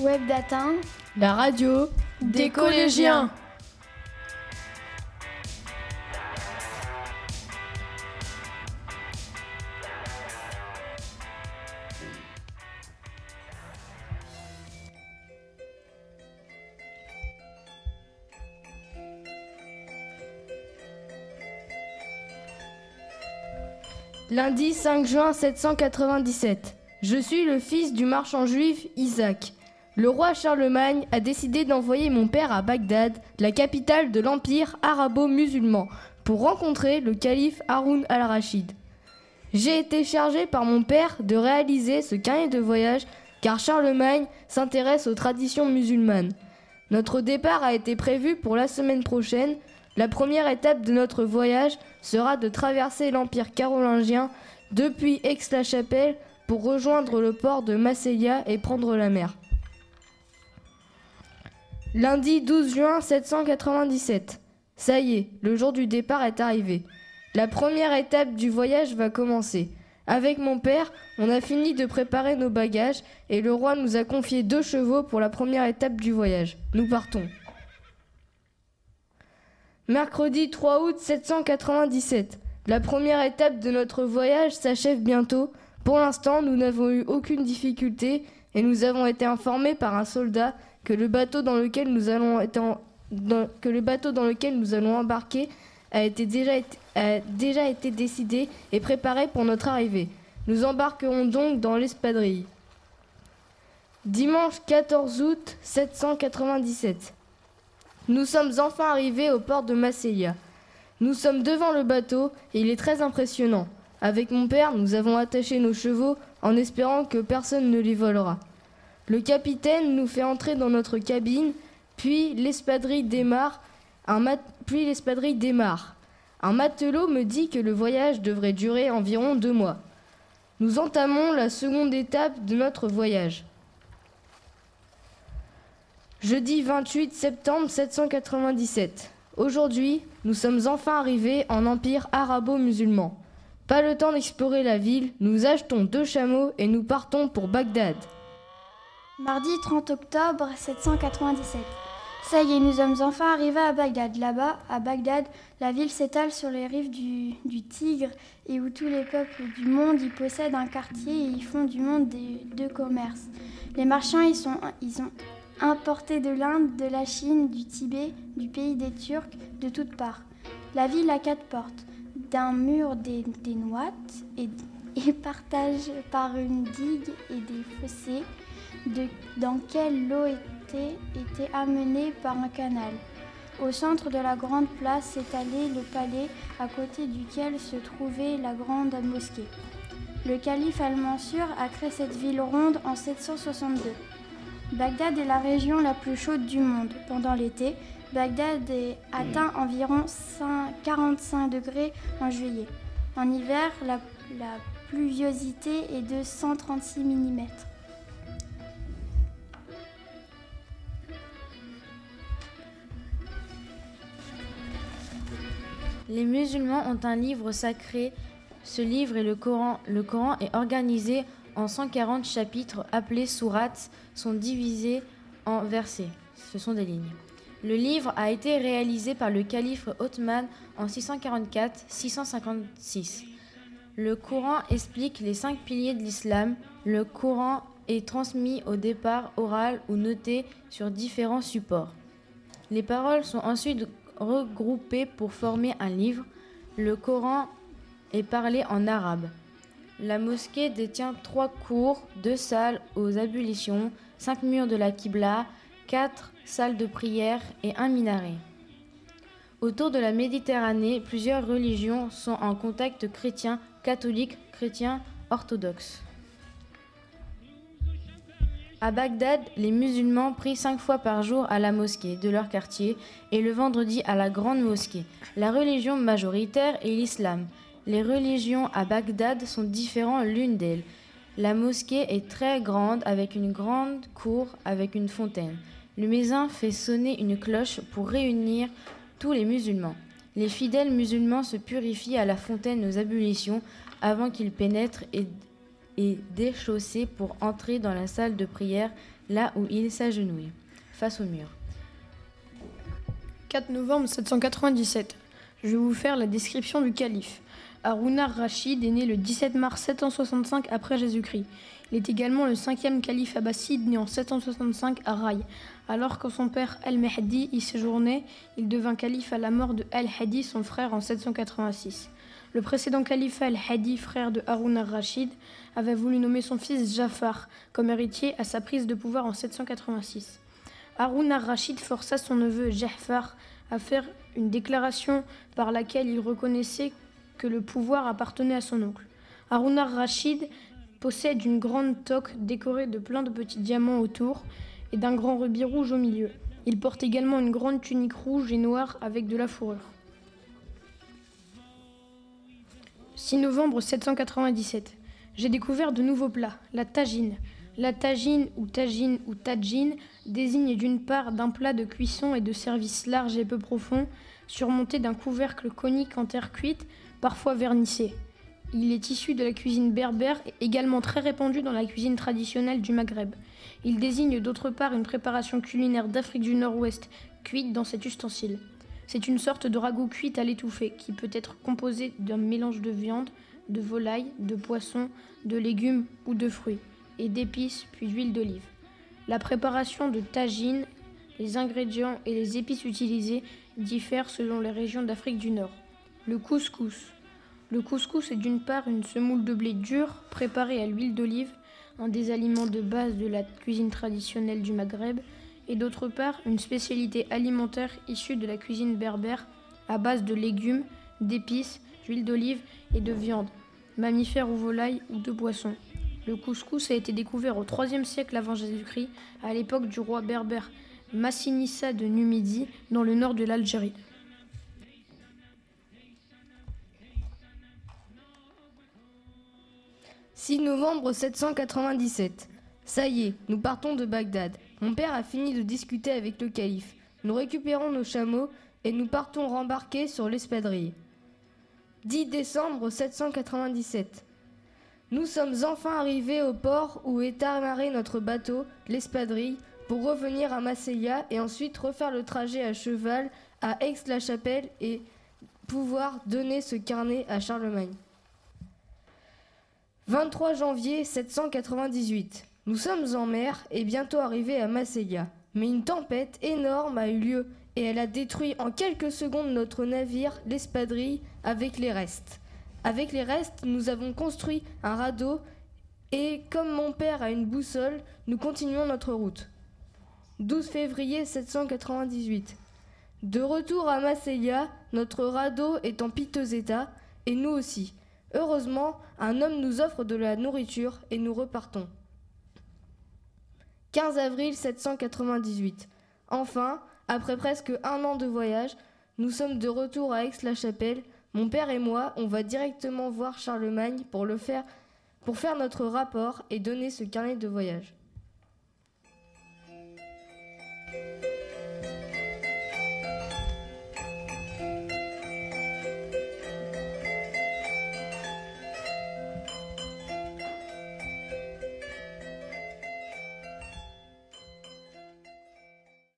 Web la radio des, collégiens. Lundi 5 juin 797. Je suis le fils du marchand juif Isaac. Le roi Charlemagne a décidé d'envoyer mon père à Bagdad, la capitale de l'empire arabo-musulman, pour rencontrer le calife Haroun al-Rachid. J'ai été chargé par mon père de réaliser ce carnet de voyage car Charlemagne s'intéresse aux traditions musulmanes. Notre départ a été prévu pour la semaine prochaine la première étape de notre voyage sera de traverser l'Empire carolingien depuis Aix-la-Chapelle pour rejoindre le port de Massilia et prendre la mer. Lundi 12 juin 797. Ça y est, le jour du départ est arrivé. La première étape du voyage va commencer. Avec mon père, on a fini de préparer nos bagages et le roi nous a confié deux chevaux pour la première étape du voyage. Nous partons. Mercredi 3 août 797. La première étape de notre voyage s'achève bientôt. Pour l'instant, nous n'avons eu aucune difficulté et nous avons été informés par un soldat que le bateau dans lequel nous allons, embarquer a, déjà, déjà été décidé et préparé pour notre arrivée. Nous embarquerons donc dans l'espadrille. Dimanche 14 août 797. Nous sommes enfin arrivés au port de Massilia. Nous sommes devant le bateau et il est très impressionnant. Avec mon père, nous avons attaché nos chevaux en espérant que personne ne les volera. Le capitaine nous fait entrer dans notre cabine, puis l'espadrille démarre. Un puis l'espadrille démarre. Un matelot me dit que le voyage devrait durer environ deux mois. Nous entamons la seconde étape de notre voyage. Jeudi 28 septembre 797. Aujourd'hui, nous sommes enfin arrivés en empire arabo-musulman. Pas le temps d'explorer la ville, nous achetons deux chameaux et nous partons pour Bagdad. Mardi 30 octobre 797. Ça y est, nous sommes enfin arrivés à Bagdad. Là-bas, à Bagdad, la ville s'étale sur les rives du, Tigre et où tous les peuples du monde y possèdent un quartier et y font du monde de commerce. Les marchands y sont, ils ont importés de l'Inde, de la Chine, du Tibet, du pays des Turcs, de toutes parts. La ville a quatre portes, d'un mur des, des et, et, partage par une digue et des fossés dans lesquels l'eau était, amenée par un canal. Au centre de la grande place s'étalait le palais à côté duquel se trouvait la grande mosquée. Le calife al-Mansur a créé cette ville ronde en 762. Bagdad est la région la plus chaude du monde. Pendant l'été, Bagdad atteint environ 45 degrés en juillet. En hiver, la, pluviosité est de 136 mm. Les musulmans ont un livre sacré. Ce livre est le Coran. Le Coran est organisé en 140 chapitres appelés sourates sont divisés en versets. Ce sont des lignes. Le livre a été réalisé par le calife Othman en 644-656. Le Coran explique les cinq piliers de l'islam. Le Coran est transmis au départ oral ou noté sur différents supports. Les paroles sont ensuite regroupées pour former un livre. Le Coran est parlé en arabe. La mosquée détient trois cours, deux salles aux ablutions, cinq murs de la Qibla, quatre salles de prière et un minaret. Autour de la Méditerranée, plusieurs religions sont en contact chrétien, catholique, chrétien, orthodoxe. À Bagdad, les musulmans prient cinq fois par jour à la mosquée de leur quartier et le vendredi à la grande mosquée. La religion majoritaire est l'islam. Les religions à Bagdad sont différentes l'une d'elles. La mosquée est très grande avec une grande cour avec une fontaine. Le mézin fait sonner une cloche pour réunir tous les musulmans. Les fidèles musulmans se purifient à la fontaine aux ablutions avant qu'ils pénètrent et, et déchaussés pour entrer dans la salle de prière là où il s'agenouille, face au mur. 4 novembre 797. Je vais vous faire la description du calife. Haruna Rachid est né le 17 mars 765 après Jésus-Christ. Il est également le cinquième calife abbasside né en 765 à Rai. Alors que son père Al-Mahdi y séjournait, il devint calife à la mort de Al-Hadi, son frère, en 786. Le précédent calife Al-Hadi, frère de Haruna rachid avait voulu nommer son fils Jafar comme héritier à sa prise de pouvoir en 786. Haruna rachid força son neveu Jafar à faire une déclaration par laquelle il reconnaissait que le pouvoir appartenait à son oncle. Haruna rachid possède une grande toque décorée de plein de petits diamants autour et d'un grand rubis rouge au milieu. Il porte également une grande tunique rouge et noire avec de la fourrure. 6 novembre 797. J'ai découvert de nouveaux plats, la tagine. La tagine ou tagine ou tagine désigne d'une part d'un plat de cuisson et de service large et peu profond, surmonté d'un couvercle conique en terre cuite, parfois vernissé. Il est issu de la cuisine berbère également très répandu dans la cuisine traditionnelle du Maghreb. Il désigne d'autre part une préparation culinaire d'Afrique du Nord-Ouest, cuite dans cet ustensile. C'est une sorte de ragoût cuit à l'étouffée qui peut être composé d'un mélange de viande, de volaille, de poisson, de légumes ou de fruits, et d'épices puis d'huile d'olive. La préparation de tagine, les ingrédients et les épices utilisées diffèrent selon les régions d'Afrique du Nord. Le couscous. Le couscous est d'une part une semoule de blé dur préparée à l'huile d'olive, un des aliments de base de la cuisine traditionnelle du Maghreb, et d'autre part une spécialité alimentaire issue de la cuisine berbère à base de légumes, d'épices, d'huile d'olive et de viande, mammifères ou volailles ou de poissons. Le couscous a été découvert au IIIe siècle avant Jésus-Christ, à l'époque du roi berbère Massinissa de Numidie, dans le nord de l'Algérie. 6 novembre 797. Ça y est, nous partons de Bagdad. Mon père a fini de discuter avec le calife. Nous récupérons nos chameaux et nous partons rembarquer sur l'espadrille. 10 décembre 797. Nous sommes enfin arrivés au port où est amarré notre bateau, l'espadrille, pour revenir à Massilla et ensuite refaire le trajet à cheval à Aix-la-Chapelle et pouvoir donner ce carnet à Charlemagne. 23 janvier 798. Nous sommes en mer et bientôt arrivés à Massilla. Mais une tempête énorme a eu lieu et elle a détruit en quelques secondes notre navire, l'espadrille, avec les restes. Avec les restes, nous avons construit un radeau et comme mon père a une boussole, nous continuons notre route. 12 février 798. De retour à Massilla, notre radeau est en piteux état et nous aussi. Heureusement, un homme nous offre de la nourriture et nous repartons. 15 avril 798. Enfin, après presque un an de voyage, nous sommes de retour à Aix-la-Chapelle. Mon père et moi, on va directement voir Charlemagne pour le faire, pour faire notre rapport et donner ce carnet de voyage.